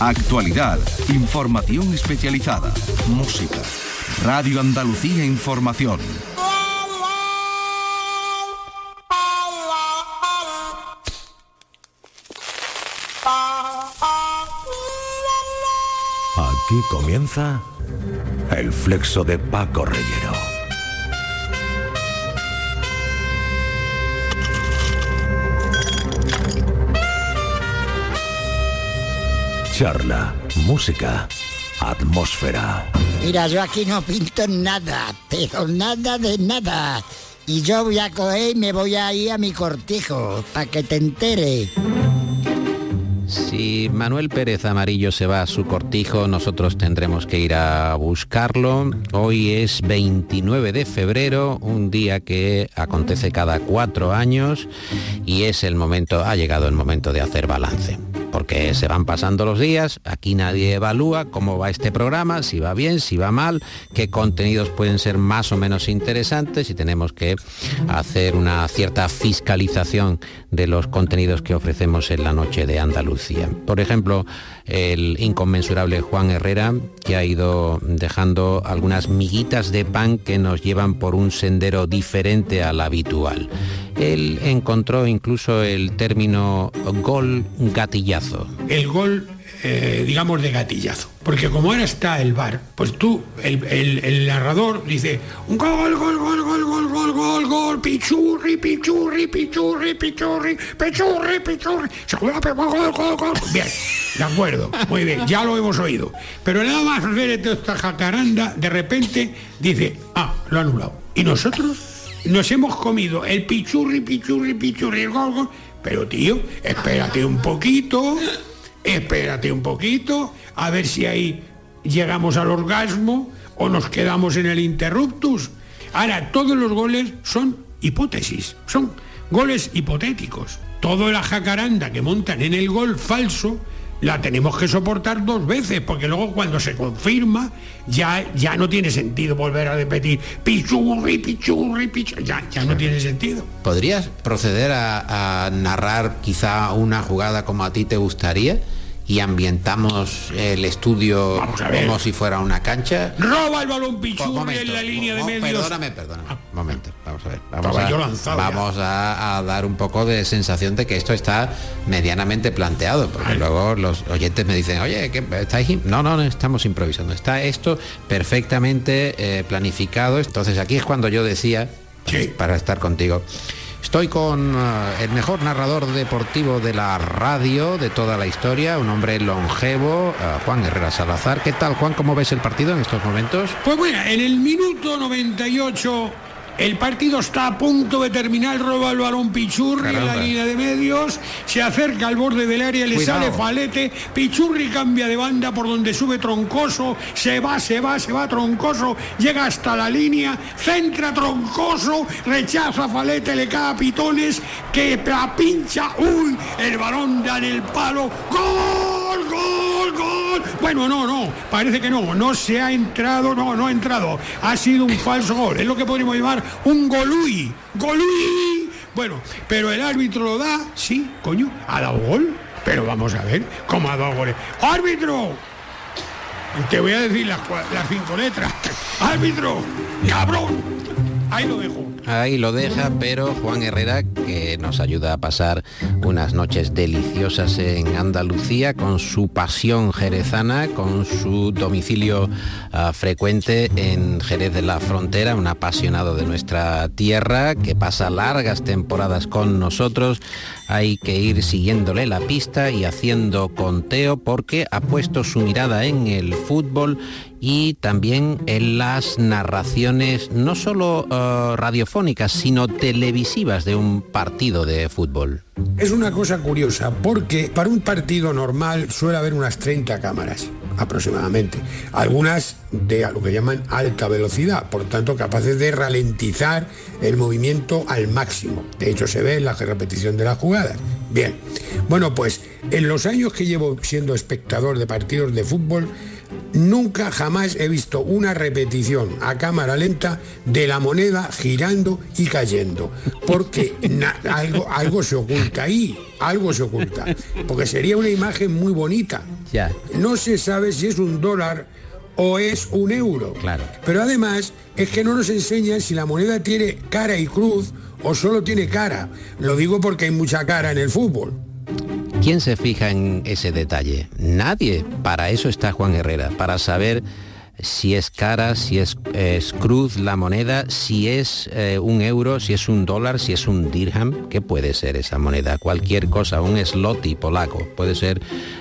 Actualidad, información especializada, música. Radio Andalucía Información. Aquí comienza el flexo de Paco Reyero. Charla, música, atmósfera. Mira, yo aquí no pinto nada, pero nada de nada. Y yo voy a coger y me voy a ir a mi cortijo, para que te entere. Si Manuel Pérez Amarillo se va a su cortijo, nosotros tendremos que ir a buscarlo. Hoy es 29 de febrero, un día que acontece cada cuatro años y es el momento, ha llegado el momento de hacer balance porque se van pasando los días, aquí nadie evalúa cómo va este programa, si va bien, si va mal, qué contenidos pueden ser más o menos interesantes y tenemos que hacer una cierta fiscalización de los contenidos que ofrecemos en la noche de Andalucía. Por ejemplo, el inconmensurable Juan Herrera, que ha ido dejando algunas miguitas de pan que nos llevan por un sendero diferente al habitual. Él encontró incluso el término gol gatillazo. El gol eh, digamos, de gatillazo. Porque como ahora está el bar, pues tú, el, narrador dice, un gol, gol, gol, gol, gol, gol, gol, gol, pichurri, pichurri, pichurri, pichurri, pichurri, pichurri, gol, gol, gol. Bien, de acuerdo, muy bien, ya lo hemos oído. Pero nada más hacer esta jacaranda, de repente dice, ah, lo ha anulado. Y nosotros nos hemos comido el pichurri, pichurri, pichurri, el gol, gol. Pero tío, espérate un poquito espérate un poquito, a ver si ahí llegamos al orgasmo o nos quedamos en el interruptus. Ahora, todos los goles son hipótesis, son goles hipotéticos. Toda la jacaranda que montan en el gol falso la tenemos que soportar dos veces, porque luego cuando se confirma ya, ya no tiene sentido volver a repetir pichurri, pichurri, pichurri, ya, ya no tiene sentido. ¿Podrías proceder a narrar quizá una jugada como a ti te gustaría? Y ambientamos el estudio como si fuera una cancha. Roba el balón Pichurri en la línea de medios. Perdóname, perdóname. Ah. momento, vamos a ver. Vamos, a, dar un poco de sensación de que esto está medianamente planteado, porque luego los oyentes me dicen, oye, ¿qué, ¿estáis? No, no, no, estamos improvisando. Está esto perfectamente eh, planificado. Entonces aquí es cuando yo decía, para estar contigo, Estoy con eh, el mejor narrador deportivo de la radio de toda la historia, un hombre longevo, eh, Juan Herrera Salazar. ¿Qué tal, Juan? ¿Cómo ves el partido en estos momentos? Pues bueno, en el minuto 98 el partido está a punto de terminar, roba el balón Pichurri en la línea de medios, se acerca al borde del área, le sale Falete, Pichurri cambia de banda por donde sube Troncoso, se va, se va, se va Troncoso, llega hasta la línea, centra Troncoso, rechaza Falete, le cae a Pitones, que la pincha, uy, el balón da en el palo, gol, Bueno, no, no, parece que no, no se ha entrado, no, no ha entrado, ha sido un falso gol, es lo que podríamos llamar un golui, golui. Bueno, pero el árbitro lo da, sí, coño, ha dado gol. Pero vamos a ver cómo ha dado goles. ¡Árbitro! Te voy a decir las, las cinco letras. ¡Árbitro! ¡Cabrón! Ahí lo dejo. Ahí lo deja, pero Juan Herrera, que nos ayuda a pasar unas noches deliciosas en Andalucía, con su pasión jerezana, con su domicilio ah, frecuente en Jerez de la Frontera, un apasionado de nuestra tierra, que pasa largas temporadas con nosotros. Hay que ir siguiéndole la pista y haciendo conteo porque ha puesto su mirada en el fútbol y también en las narraciones no solo uh, radiofónicas, sino televisivas de un partido de fútbol. Es una cosa curiosa, porque para un partido normal suele haber unas 30 cámaras aproximadamente. Algunas de lo que llaman alta velocidad, por tanto capaces de ralentizar el movimiento al máximo. De hecho se ve en la repetición de las jugadas. Bien, bueno pues en los años que llevo siendo espectador de partidos de fútbol, Nunca jamás he visto una repetición a cámara lenta de la moneda girando y cayendo, porque algo, algo se oculta ahí, algo se oculta, porque sería una imagen muy bonita, Ya. No se sabe si es un dólar o es un euro. Claro. Pero además es que no nos enseñan si la moneda tiene cara y cruz o solo tiene cara. Lo digo porque hay mucha cara en el fútbol. ¿Quién se fija en ese detalle? Nadie. Para eso está Juan Herrera, para saber si es cara, si es, es cruz la moneda, si es eh, un euro, si es un dólar, si es un dirham, ¿qué puede ser esa moneda? Cualquier cosa, un slotty polaco, puede ser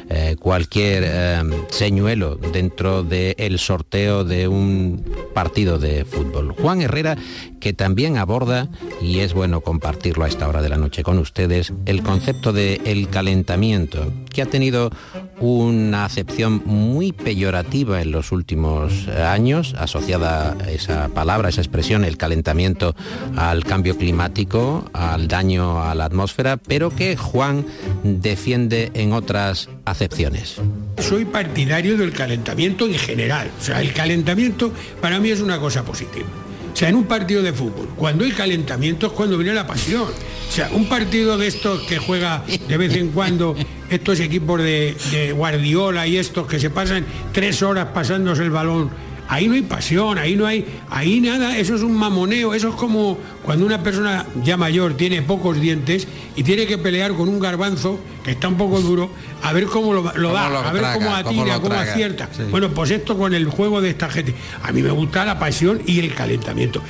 eh, cualquier eh, señuelo dentro del sorteo de un partido de fútbol. Juan Herrera, que también aborda, y es bueno compartirlo a esta hora de la noche con ustedes, el concepto de calentamiento, que ha tenido una acepción muy peyorativa en los últimos años, asociada esa palabra, esa expresión, el calentamiento al cambio climático, al daño a la atmósfera, pero que Juan defiende en otras acepciones. Soy partidario del calentamiento en general. O sea, el calentamiento para mí es una cosa positiva. O sea, en un partido de fútbol, cuando hay calentamiento es cuando viene la pasión. O sea, un partido de estos que juega de vez en cuando estos equipos de, de Guardiola y estos que se pasan tres horas pasándose el balón ahí no hay pasión, ahí no hay, ahí nada, eso es un mamoneo, eso es como cuando una persona ya mayor tiene pocos dientes y tiene que pelear con un garbanzo que está un poco duro, a ver cómo lo, lo da, lo a ver traga, cómo atira, cómo, acierta. sí. Bueno, pues esto con el juego de esta gente. A mí me gusta la pasión y el calentamiento.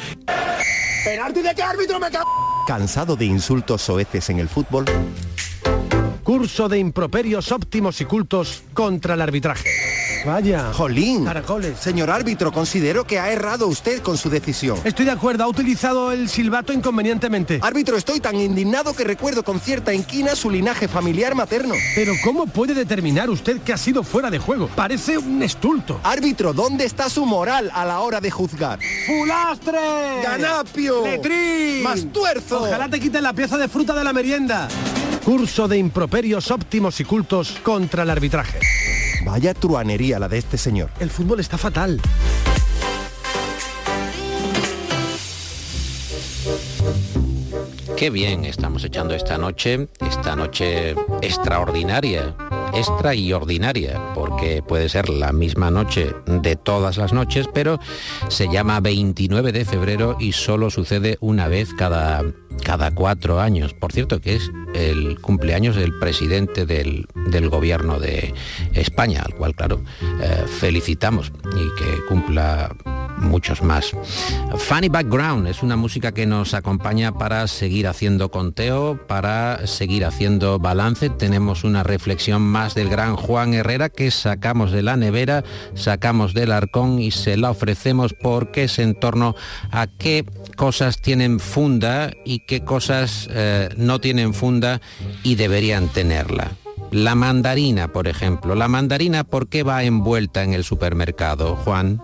¿Cansado de insultos soeces en el fútbol? Curso de improperios óptimos y cultos contra el arbitraje. Vaya. Jolín. Caracoles. Señor árbitro, considero que ha errado usted con su decisión. Estoy de acuerdo, ha utilizado el silbato inconvenientemente. Árbitro, estoy tan indignado que recuerdo con cierta inquina su linaje familiar materno. Pero ¿cómo puede determinar usted que ha sido fuera de juego? Parece un estulto. Árbitro, ¿dónde está su moral a la hora de juzgar? ¡Fulastre! ¡Ganapio! ¡Letrín! ¡Mastuerzo! Ojalá te quiten la pieza de fruta de la merienda. Curso de improperios óptimos y cultos contra el arbitraje. Vaya truanería la de este señor. El fútbol está fatal. Qué bien estamos echando esta noche, esta noche extraordinaria, extra y ordinaria, porque puede ser la misma noche de todas las noches, pero se llama 29 de febrero y solo sucede una vez cada, cada cuatro años. Por cierto, que es el cumpleaños del presidente del, del gobierno de España, al cual, claro, eh, felicitamos y que cumpla muchos más. Funny Background es una música que nos acompaña para seguir haciendo conteo, para seguir haciendo balance. Tenemos una reflexión más del gran Juan Herrera que sacamos de la nevera, sacamos del arcón y se la ofrecemos porque es en torno a qué cosas tienen funda y qué cosas eh, no tienen funda y deberían tenerla. La mandarina, por ejemplo. La mandarina, ¿por qué va envuelta en el supermercado, Juan?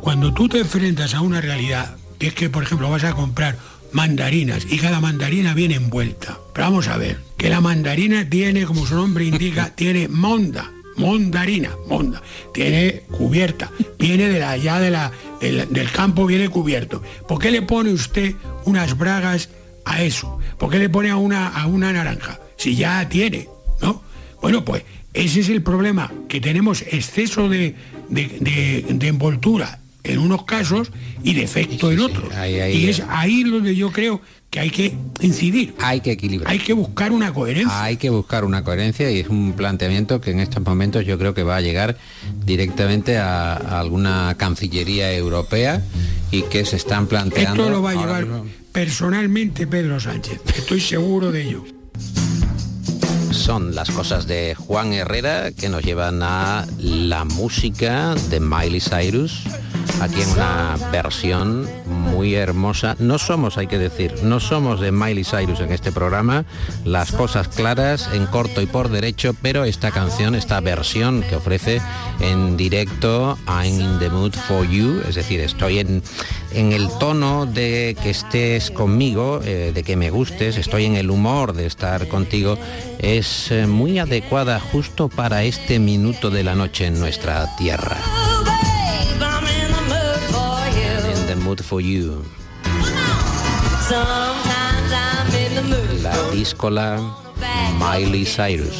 Cuando tú te enfrentas a una realidad, que es que, por ejemplo, vas a comprar mandarinas y cada mandarina viene envuelta. Pero vamos a ver, que la mandarina tiene, como su nombre indica, tiene monda, mondarina, monda, tiene cubierta, viene de la, allá de la, del, del campo, viene cubierto. ¿Por qué le pone usted unas bragas a eso? ¿Por qué le pone a una, a una naranja? Si ya tiene, ¿no? Bueno, pues ese es el problema, que tenemos exceso de, de- de- de envoltura en unos casos y defecto en otros. ahí- ahí- y es ahí donde yo creo que hay que incidir. Hay que equilibrar. Hay que buscar una coherencia. Hay que buscar una coherencia y es un planteamiento que en estos momentos yo creo que va a llegar directamente a, a alguna cancillería europea y que se están planteando. Esto lo va a llevar mismo. personalmente Pedro Sánchez. Estoy seguro de ello. Son las cosas de Juan Herrera que nos llevan a la música de Miley Cyrus, aquí en una versión muy hermosa. No somos, hay que decir, no somos de Miley Cyrus en este programa, las cosas claras, en corto y por derecho, pero esta canción, esta versión que ofrece en directo, I'm in the mood for you, es decir, estoy en, en el tono de que estés conmigo, eh, de que me gustes, estoy en el humor de estar contigo, es eh, muy adecuada justo para este minuto de la noche en nuestra tierra. Mood for you. La díscola Miley Cyrus.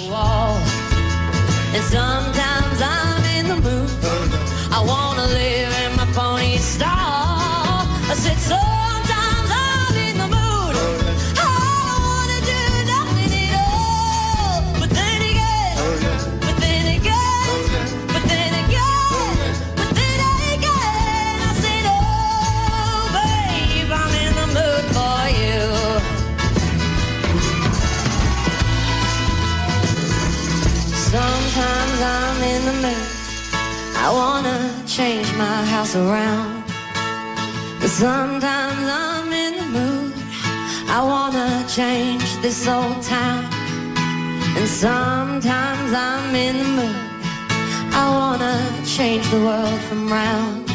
I wanna live in my pony style. I said sometimes Sometimes I'm in the mood. I wanna change my house around. But sometimes I'm in the mood. I wanna change this old town. And sometimes I'm in the mood. I wanna change the world from round.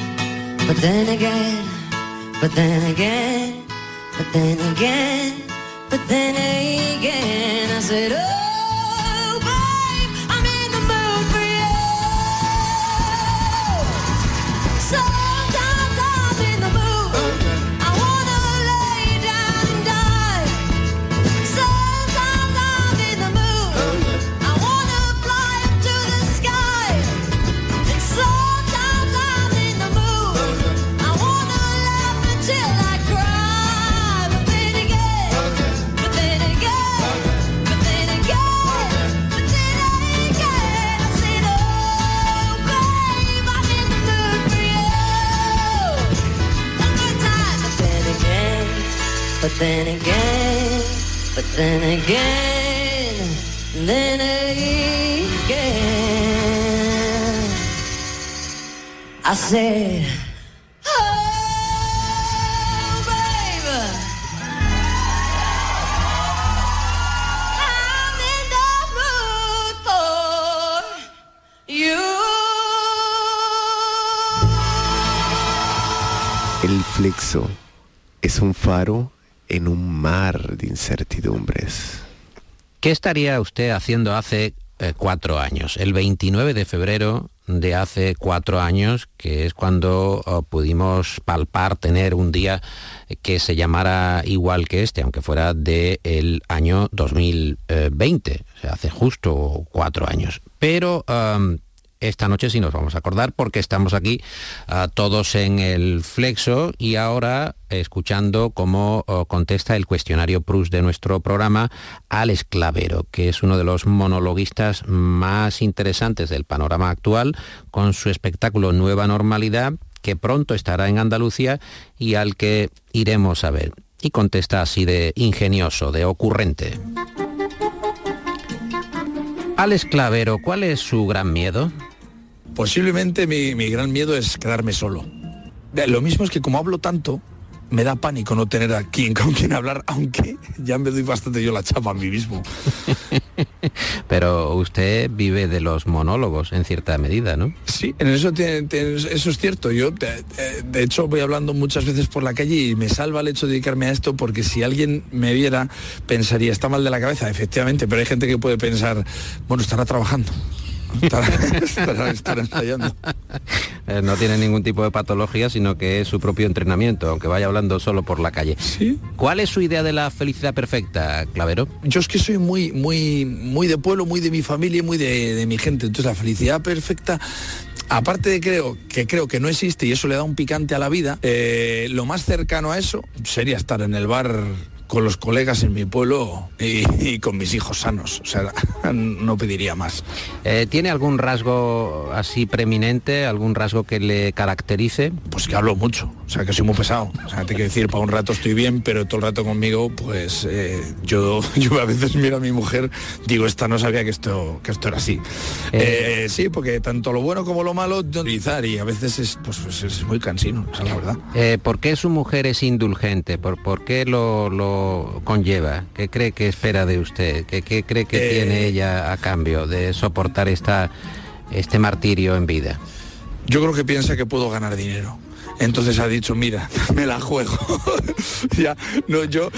But then again, but then again, but then again, but then again, I said, oh, then again, but then again, then again. I said, oh. El flexo es un faro en un mar de incertidumbres. ¿Qué estaría usted haciendo hace eh, cuatro años? El 29 de febrero de hace cuatro años, que es cuando oh, pudimos palpar tener un día que se llamara igual que este, aunque fuera del año 2020, o sea, hace justo cuatro años. Pero esta noche sí nos vamos a acordar porque estamos aquí ah, todos en el flexo y ahora escuchando cómo oh, contesta el cuestionario Prus de nuestro programa Alex Clavero, que es uno de los monologuistas más interesantes del panorama actual, con su espectáculo Nueva Normalidad, que pronto estará en Andalucía y al que iremos a ver. Y contesta así de ingenioso, de ocurrente. Alex Clavero, ¿cuál es su gran miedo? Posiblemente mi, mi gran miedo es quedarme solo. Lo mismo es que como hablo tanto, me da pánico no tener a quien con quien hablar, aunque ya me doy bastante yo la chapa a mí mismo. Pero usted vive de los monólogos en cierta medida, ¿no? Sí, en eso, eso es cierto. Yo, de hecho, voy hablando muchas veces por la calle y me salva el hecho de dedicarme a esto porque si alguien me viera, pensaría, está mal de la cabeza, efectivamente, pero hay gente que puede pensar, bueno, estará trabajando. Estará, estará- estará ensayando. Eh, no tiene ningún tipo de patología, sino que es su propio entrenamiento, aunque vaya hablando solo por la calle. ¿Sí? ¿Cuál es su idea de la felicidad perfecta, Clavero? Yo es que soy muy, muy, muy de pueblo, muy de mi familia, y muy de, de mi gente. Entonces la felicidad perfecta, aparte de creo que creo que no existe y eso le da un picante a la vida, eh, lo más cercano a eso sería estar en el bar con los colegas en mi pueblo y, y con mis hijos sanos. O sea, no pediría más. Eh, ¿Tiene algún rasgo así preeminente, algún rasgo que le caracterice? Pues que hablo mucho, o sea que soy muy pesado. O sea, te quiero decir, para un rato estoy bien, pero todo el rato conmigo, pues eh, yo, yo a veces miro a mi mujer, digo, esta no sabía que esto, que esto era así. Eh, sí, porque tanto lo bueno como lo malo, utilizar y a veces es, pues, es muy cansino, esa es la verdad. ¿Por qué su mujer es indulgente? ¿Por, por qué lo, lo conlleva? ¿Qué cree que espera de usted? ¿Qué, qué cree que Eh, tiene ella a cambio de soportar esta, este martirio en vida? Yo creo que piensa que puedo ganar dinero. Entonces ha dicho, mira, me la juego. ya, no, yo,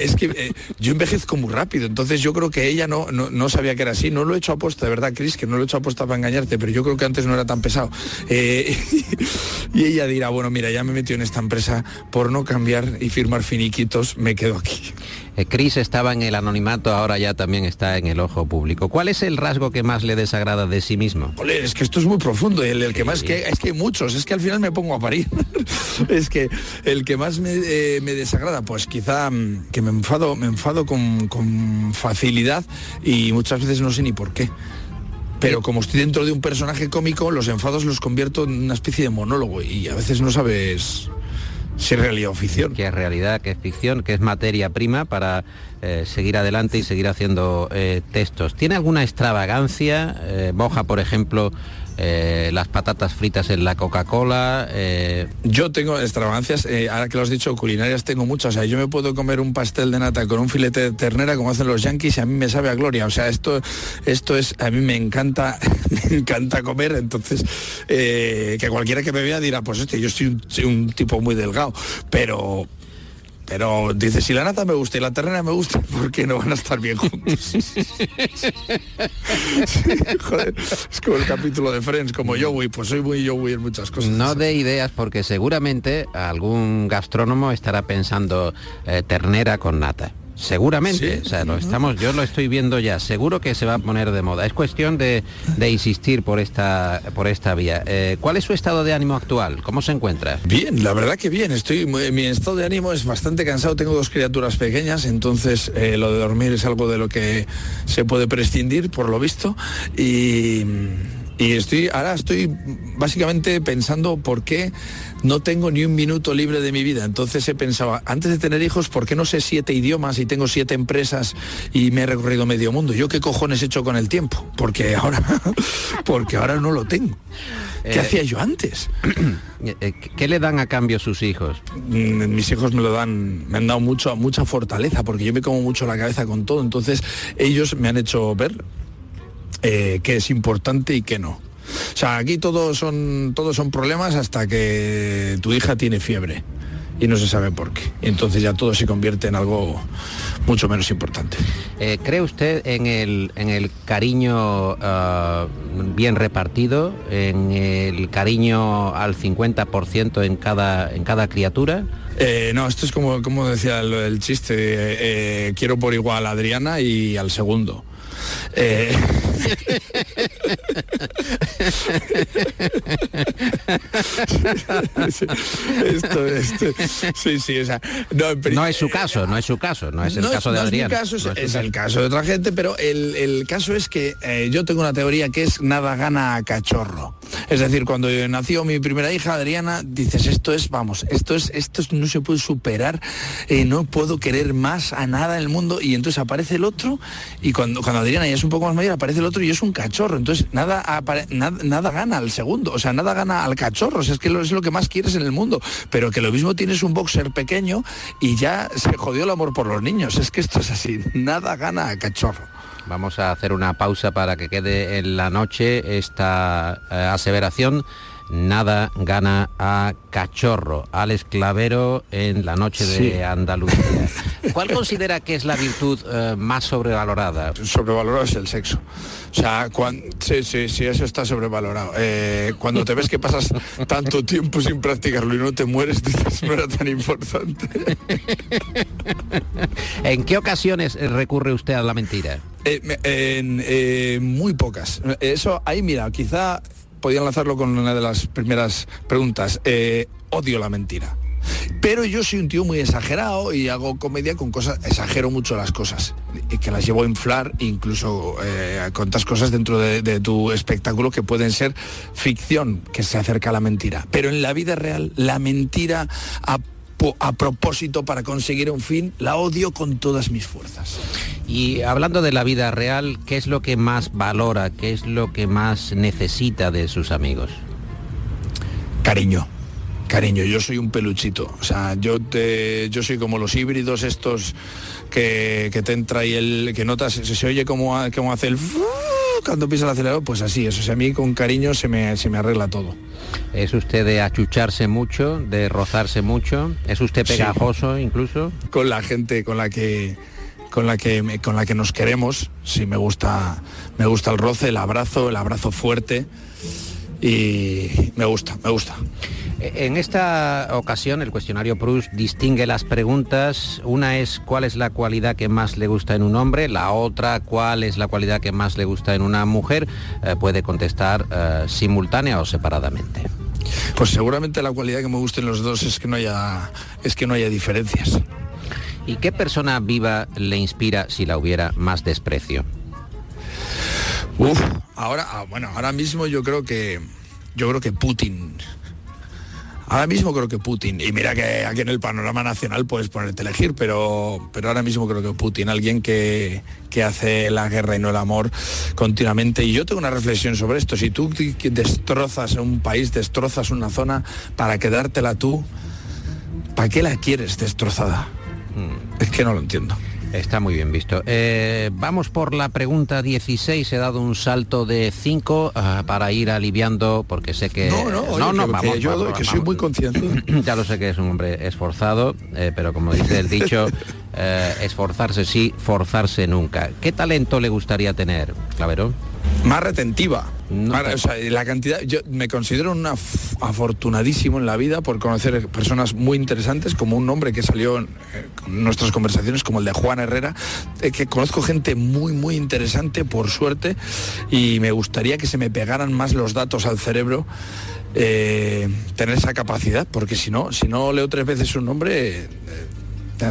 es que eh, yo envejezco muy rápido, entonces yo creo que ella no, no, no sabía que era así. No lo he hecho aposta, de verdad, Cris, que no lo he hecho aposta para engañarte, pero yo creo que antes no era tan pesado. Eh, y ella dirá, bueno, mira, ya me he metido en esta empresa por no cambiar y firmar finiquitos, me quedo aquí. Eh, Chris estaba en el anonimato, ahora ya también está en el ojo público. ¿Cuál es el rasgo que más le desagrada de sí mismo? Es que esto es muy profundo. El, el que más que es que hay muchos. Es que al final me pongo a parir. es que el que más me, eh, me desagrada, pues quizá mm, que me enfado, me enfado con, con facilidad y muchas veces no sé ni por qué. Pero como estoy dentro de un personaje cómico, los enfados los convierto en una especie de monólogo y a veces no sabes si es realidad o ficción. Que es realidad, que es ficción, que es materia prima para eh, seguir adelante y seguir haciendo eh, textos. ¿Tiene alguna extravagancia? Eh, moja, por ejemplo, eh, las patatas fritas en la Coca-Cola. eh, Yo tengo extravagancias, eh, ahora que lo has dicho, culinarias tengo muchas. O sea, yo me puedo comer un pastel de nata con un filete de ternera como hacen los yankees y a mí me sabe a gloria. O sea, esto, esto es, a mí me encanta, me encanta comer. Entonces, que cualquiera que me vea dirá, pues este, yo soy un tipo muy delgado. Pero, pero dice, si la nata me gusta y la ternera me gusta, ¿por qué no van a estar bien juntos? Joder, es como el capítulo de Friends, como Joey, pues soy muy Joey en muchas cosas. No de ideas porque seguramente algún gastrónomo estará pensando eh, ternera con nata. Seguramente, o sea, lo estamos, yo lo estoy viendo ya. Seguro que se va a poner de moda. Es cuestión de, de insistir por esta, por esta vía. Eh, ¿Cuál es su estado de ánimo actual? ¿Cómo se encuentra? Bien, la verdad que bien. Estoy, mi estado de ánimo es bastante cansado. Tengo dos criaturas pequeñas, entonces eh, lo de dormir es algo de lo que se puede prescindir, por lo visto. Y, y estoy, ahora estoy básicamente pensando por qué no tengo ni un minuto libre de mi vida. Entonces he pensado, antes de tener hijos, ¿por qué no sé siete idiomas y tengo siete empresas y me he recorrido medio mundo? ¿Yo qué cojones he hecho con el tiempo? Porque ahora, porque ahora no lo tengo. ¿Qué Eh, hacía yo antes? Eh, ¿Qué le dan a cambio sus hijos? Mm, mis hijos me lo dan, me han dado mucho, mucha fortaleza, porque yo me como mucho la cabeza con todo. Entonces, ellos me han hecho ver eh, qué es importante y qué no. O sea, aquí todos son, todos son problemas hasta que tu hija tiene fiebre y no se sabe por qué. Entonces ya todo se convierte en algo mucho menos importante. Eh, ¿Cree usted en el, en el cariño ah, bien repartido, en el cariño al 50% en cada, en cada criatura? Eh, no, esto es como, como decía el, el chiste, eh, quiero por igual a Adriana y al segundo. Eh, Sí, esto, esto, sí, sí, o sea, no, es su caso, no es su caso, no es el no caso de no Adrián. Es, mi caso, el caso de otra gente, pero el, el caso es que eh, yo tengo una teoría que es nada gana a cachorro. Es decir, cuando nació mi primera hija, Adriana, dices, esto es, vamos, esto es, esto es- no se puede superar, eh, no puedo querer más a nada en el mundo, y entonces aparece el otro, y cuando, cuando Adriana ya es un poco más mayor, aparece el otro y es un cachorro. Entonces nada, nada, nada gana al segundo, o sea, nada gana al cachorro, es que es lo que más quieres en el mundo, pero que lo mismo tienes un boxer pequeño y ya se jodió el amor por los niños. Es que esto es así, nada gana a cachorro. Vamos a hacer una pausa para que quede en la noche esta eh, aseveración. Nada gana a cachorro. Alex Clavero en la noche de. Andalucía. ¿Cuál considera que es la virtud eh, más sobrevalorada? Sobrevalorado es el sexo. O sea, cuan- sí, sí, sí, eso está sobrevalorado. Eh, cuando te ves que pasas tanto tiempo sin practicarlo y no te mueres, dices, no era tan importante. ¿En qué ocasiones eh, recurre usted a la mentira? Eh, me- en, muy pocas. Eso, ahí mira, quizá podían lanzarlo con una de las primeras preguntas. Eh, odio la mentira. Pero yo soy un tío muy exagerado y hago comedia con cosas, exagero mucho las cosas, y que las llevo a inflar, incluso eh, contas cosas dentro de, tu espectáculo que pueden ser ficción, que se acerca a la mentira. Pero en la vida real, la mentira a, a propósito para conseguir un fin, la odio con todas mis fuerzas. Y hablando de la vida real, ¿qué es lo que más valora? ¿Qué es lo que más necesita de sus amigos? Cariño. Cariño, yo soy un peluchito. O sea, yo te, yo soy como los híbridos estos que, que te entra y el que notas, se, se oye como, ha- como hace el cuando pisa el acelerador, pues así es. O sea, a mí con cariño se me, se me arregla todo. ¿Es usted de achucharse mucho, de rozarse mucho? ¿Es usted Sí. pegajoso incluso? Con la gente con la que con la que me- con la que nos queremos, sí me gusta me gusta el roce, el abrazo, el abrazo fuerte y me gusta, me gusta. En esta ocasión el cuestionario Proust distingue las preguntas. Una es cuál es la cualidad que más le gusta en un hombre, la otra cuál es la cualidad que más le gusta en una mujer. Eh, puede contestar eh, simultánea o separadamente. Pues seguramente la cualidad que me gusta en los dos es que no haya, es que no haya diferencias. ¿Y qué persona viva le inspira si la hubiera más desprecio? Uf, ahora, ah, bueno, ahora mismo yo creo que yo creo que Putin. Ahora mismo creo que Putin, y mira que aquí en el panorama nacional puedes ponerte a elegir, pero, pero ahora mismo creo que Putin, alguien que, que hace la guerra y no el amor continuamente. Y yo tengo una reflexión sobre esto. Si tú destrozas un país, destrozas una zona para quedártela tú, ¿para qué la quieres destrozada? Es que no lo entiendo. Está muy bien visto. Eh, vamos por la pregunta 16. He dado un salto de 5 ah, para ir aliviando, porque sé que... No, no, oye, que- que vamos, yo vamos, que soy muy consciente. ya lo sé que es un hombre esforzado, eh, pero como dice el dicho, eh, esforzarse sí, forzarse nunca. ¿Qué talento le gustaría tener, Clavero? Más retentiva. Más- o sea, la cantidad, yo me considero un af- afortunadísimo en la vida por conocer personas muy interesantes, como un hombre que salió en eh, en nuestras conversaciones, como el de Juan Herrera, eh, que conozco gente muy, muy interesante, por suerte, y me gustaría que se me pegaran más los datos al cerebro, eh, tener esa capacidad, porque si no, si no leo tres veces un nombre, eh,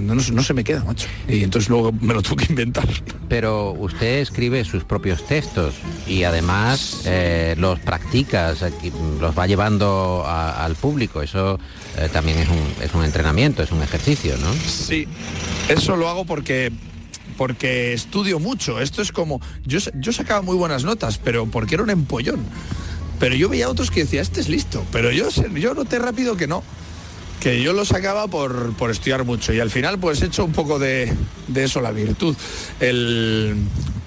no, no se me queda, macho. Y entonces luego me lo tengo que inventar. Pero usted escribe sus propios textos y además eh, los practicas, los va llevando a- al público. Eso eh, también es un, es un entrenamiento, es un ejercicio, ¿no? Sí, eso lo hago porque porque estudio mucho. Esto es como yo yo sacaba muy buenas notas, pero porque era un empollón. Pero yo veía a otros que decía, este es listo, pero yo sé- yo noté rápido que no. Que yo lo sacaba por, por estudiar mucho y al final pues he hecho un poco de, de eso la virtud. El,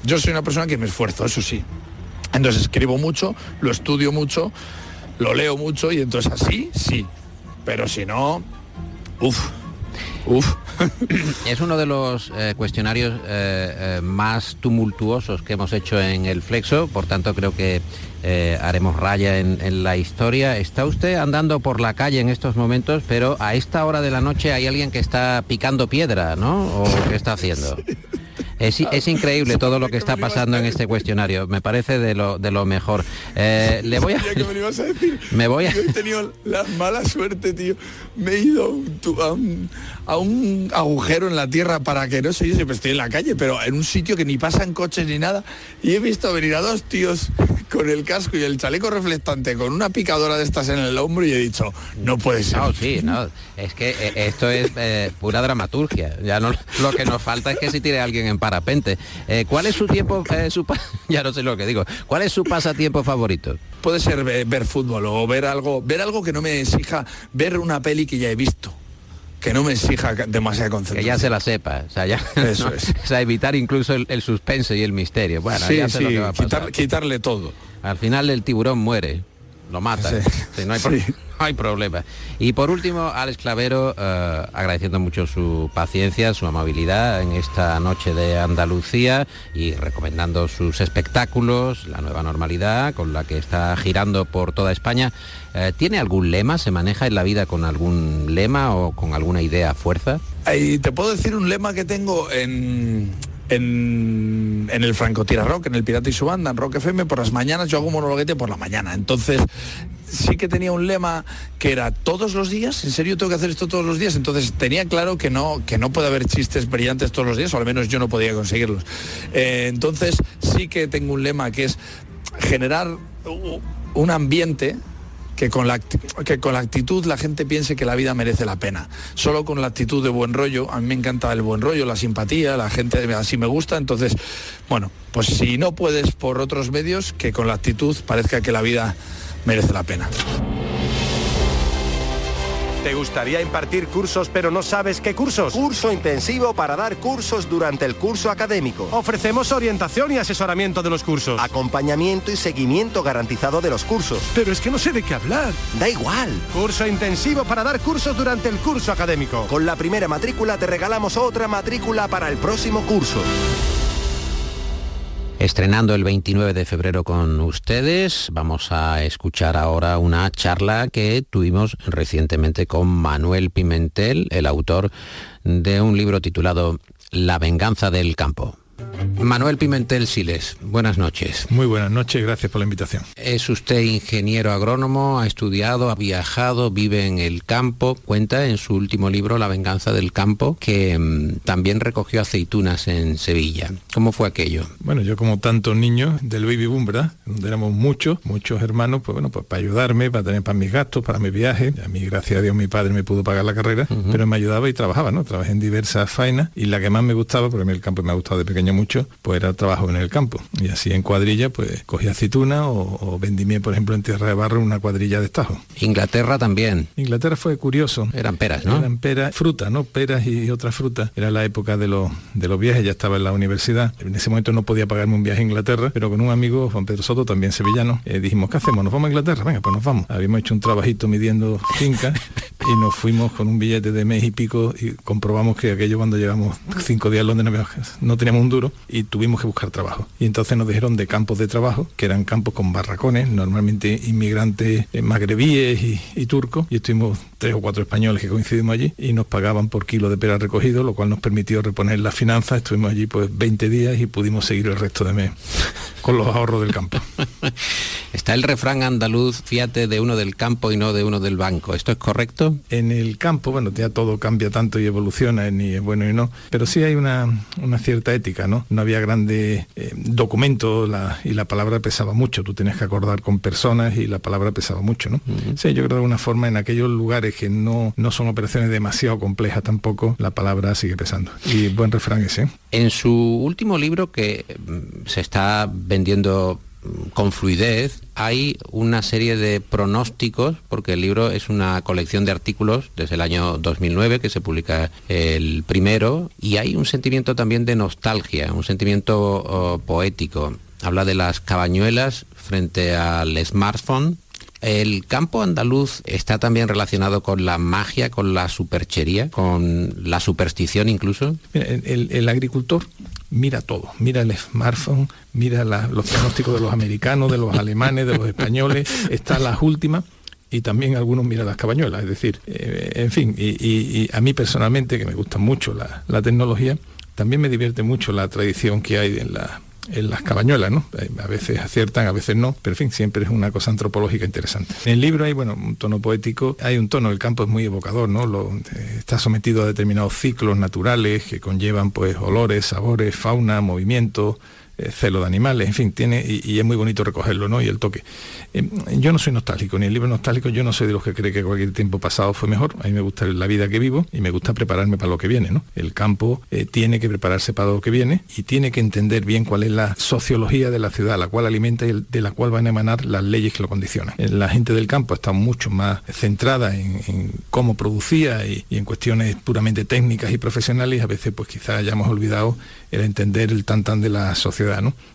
yo soy una persona que me esfuerzo, eso sí. Entonces escribo mucho, lo estudio mucho, lo leo mucho y entonces así, sí. Pero si no, uff, uff. Es uno de los eh, cuestionarios eh, eh, más tumultuosos que hemos hecho en el Flexo, por tanto creo que haremos raya en, en la historia. Está usted andando por la calle en estos momentos, pero a esta hora de la noche hay alguien que está picando piedra, ¿no? ¿O qué está haciendo? Es, es increíble todo lo que está pasando en este cuestionario. Me parece de lo, de lo mejor. Eh, le voy a... Que me lo ibas a decir. Me voy a... Yo he tenido la mala suerte, tío. Me he ido a un, a un- agujero en la tierra para que no sé, yo siempre estoy en la calle, pero en un sitio que ni pasan coches ni nada. Y he visto venir a dos tíos con el casco y el chaleco reflectante con una picadora de estas en el hombro y he dicho, no puede ser. No, sí, no. Es que eh, esto es eh, pura dramaturgia. Ya no, lo que nos falta es que se tire alguien en parapente. Eh, ¿Cuál es su tiempo, eh, su ya no sé lo que digo. ¿Cuál es su pasatiempo favorito? Puede ser ve- ver, fútbol o ver algo, ver algo que no me exija, ver una peli que ya he visto, que no me exija demasiada Que concentración. ya se la sepa. O sea, ya, Eso ¿no? es. O sea, evitar incluso el, el suspense y el misterio. Bueno, sí, ya sé lo que va a pasar. quitar- quitarle todo. Al final el tiburón muere. Lo mata. Sí. Sí, no, hay pro- Sí. no hay problema. Y por último, Alex Clavero, eh, agradeciendo mucho su paciencia, su amabilidad en esta noche de Andalucía y recomendando sus espectáculos, la nueva normalidad con la que está girando por toda España. Eh, ¿Tiene algún lema? ¿Se maneja en la vida con algún lema o con alguna idea a fuerza? Y te puedo decir un lema que tengo en, en, en el Francotira Rock, en el Pirata y su banda, en Rock FM, por las mañanas yo hago un monologuete por la mañana. Entonces sí que tenía un lema que era todos los días, en serio tengo que hacer esto todos los días. Entonces tenía claro que no, que no puede haber chistes brillantes todos los días, o al menos yo no podía conseguirlos. Eh, entonces sí que tengo un lema que es generar un ambiente que con, la, que con la actitud la gente piense que la vida merece la pena. Solo con la actitud de buen rollo, a mí me encanta el buen rollo, la simpatía, la gente así me gusta, entonces, bueno, pues si no puedes por otros medios, que con la actitud parezca que la vida merece la pena. ¿Te gustaría impartir cursos pero no sabes qué cursos? Curso intensivo para dar cursos durante el curso académico. Ofrecemos orientación y asesoramiento de los cursos. Acompañamiento y seguimiento garantizado de los cursos. Pero es que no sé de qué hablar. Da igual. Curso intensivo para dar cursos durante el curso académico. Con la primera matrícula te regalamos otra matrícula para el próximo curso. Estrenando el 29 de febrero con ustedes, vamos a escuchar ahora una charla que tuvimos recientemente con Manuel Pimentel, el autor de un libro titulado La venganza del campo. Manuel Pimentel Siles, buenas noches. Muy buenas noches, gracias por la invitación. Es usted ingeniero agrónomo, ha estudiado, ha viajado, vive en el campo. Cuenta en su último libro, La venganza del campo, que mm, también recogió aceitunas en Sevilla. ¿Cómo fue aquello? Bueno, yo como tantos niños del baby boom, ¿verdad? Donde éramos muchos, muchos hermanos, pues bueno, pues para ayudarme, para tener para mis gastos, para mi viaje. A mí, gracias a Dios, mi padre me pudo pagar la carrera, pero me ayudaba y trabajaba, ¿no? Trabajé en diversas faenas y la que más me gustaba, porque a mí el campo me ha gustado de pequeño mucho, pues era trabajo en el campo. Y así en cuadrilla, pues cogía aceituna o, o por ejemplo, en Tierra de Barro una cuadrilla de estajo. Inglaterra también. Inglaterra fue curioso. Eran peras, ¿no? Eran peras, fruta, ¿no? Peras y otras frutas. Era la época de los, de los viajes, ya estaba en la universidad. En ese momento no podía pagarme un viaje a Inglaterra, pero con un amigo, Juan Pedro Soto, también sevillano, eh, dijimos, ¿qué hacemos? ¿Nos vamos a Inglaterra? Venga, pues nos vamos. Habíamos hecho un trabajito midiendo fincas y nos fuimos con un billete de mes y pico y comprobamos que aquello cuando llevamos cinco días en Londres no teníamos un duro y tuvimos que buscar trabajo. Y entonces nos dijeron de campos de trabajo, que eran campos con barracones, normalmente inmigrantes eh, magrebíes y, y turcos, y estuvimos tres o cuatro españoles que coincidimos allí y nos pagaban por kilo de pera recogido, lo cual nos permitió reponer las finanzas. Estuvimos allí pues 20 días y pudimos seguir el resto de mes con los ahorros del campo. Está el refrán andaluz, fíjate de uno del campo y no de uno del banco. ¿Esto es correcto? En el campo, bueno, ya todo cambia tanto y evoluciona, ni es bueno y no, pero sí hay una, una cierta ética, ¿no? No había grandes eh, documentos la, y la palabra pesaba mucho. Tú tienes que acordar con personas y la palabra pesaba mucho, ¿no? Uh -huh. Sí, yo creo de alguna forma en aquellos lugares que no, no son operaciones demasiado complejas tampoco, la palabra sigue pesando. Y buen refrán ese. En su último libro que mm, se está vendiendo mm, con fluidez, hay una serie de pronósticos, porque el libro es una colección de artículos desde el año 2009, que se publica el primero, y hay un sentimiento también de nostalgia, un sentimiento oh, poético. Habla de las cabañuelas frente al smartphone, el campo andaluz está también relacionado con la magia, con la superchería, con la superstición incluso. Mira, el, el, agricultor mira todo, mira el smartphone, mira la, los pronósticos de los americanos, de los alemanes, de los españoles, están las últimas y también algunos miran las cabañuelas, es decir, eh, en fin, y, y, y, a mí personalmente, que me gusta mucho la, la tecnología, también me divierte mucho la tradición que hay en la en las cabañuelas, ¿no? A veces aciertan, a veces no, pero en fin, siempre es una cosa antropológica interesante. En el libro hay, bueno, un tono poético, hay un tono, el campo es muy evocador, ¿no? Eh, está sometido a determinados ciclos naturales que conllevan, pues, olores, sabores, fauna, movimiento, eh, celo de animales, en fin, tiene, y, es muy bonito recogerlo, ¿no? Y el toque. Eh, yo no soy nostálgico, ni el libro nostálgico, yo no soy de los que cree que cualquier tiempo pasado fue mejor. A mí me gusta la vida que vivo y me gusta prepararme para lo que viene, ¿no? El campo eh, tiene que prepararse para lo que viene y tiene que entender bien cuál es la sociología de la ciudad, la cual alimenta y de la cual van a emanar las leyes que lo condicionan. La gente del campo está mucho más centrada en, cómo producía y, en cuestiones puramente técnicas y profesionales y a veces pues quizás hayamos olvidado el entender el tan tan de la sociedad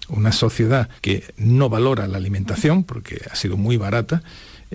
Una sociedad que no valora la alimentación porque ha sido muy barata,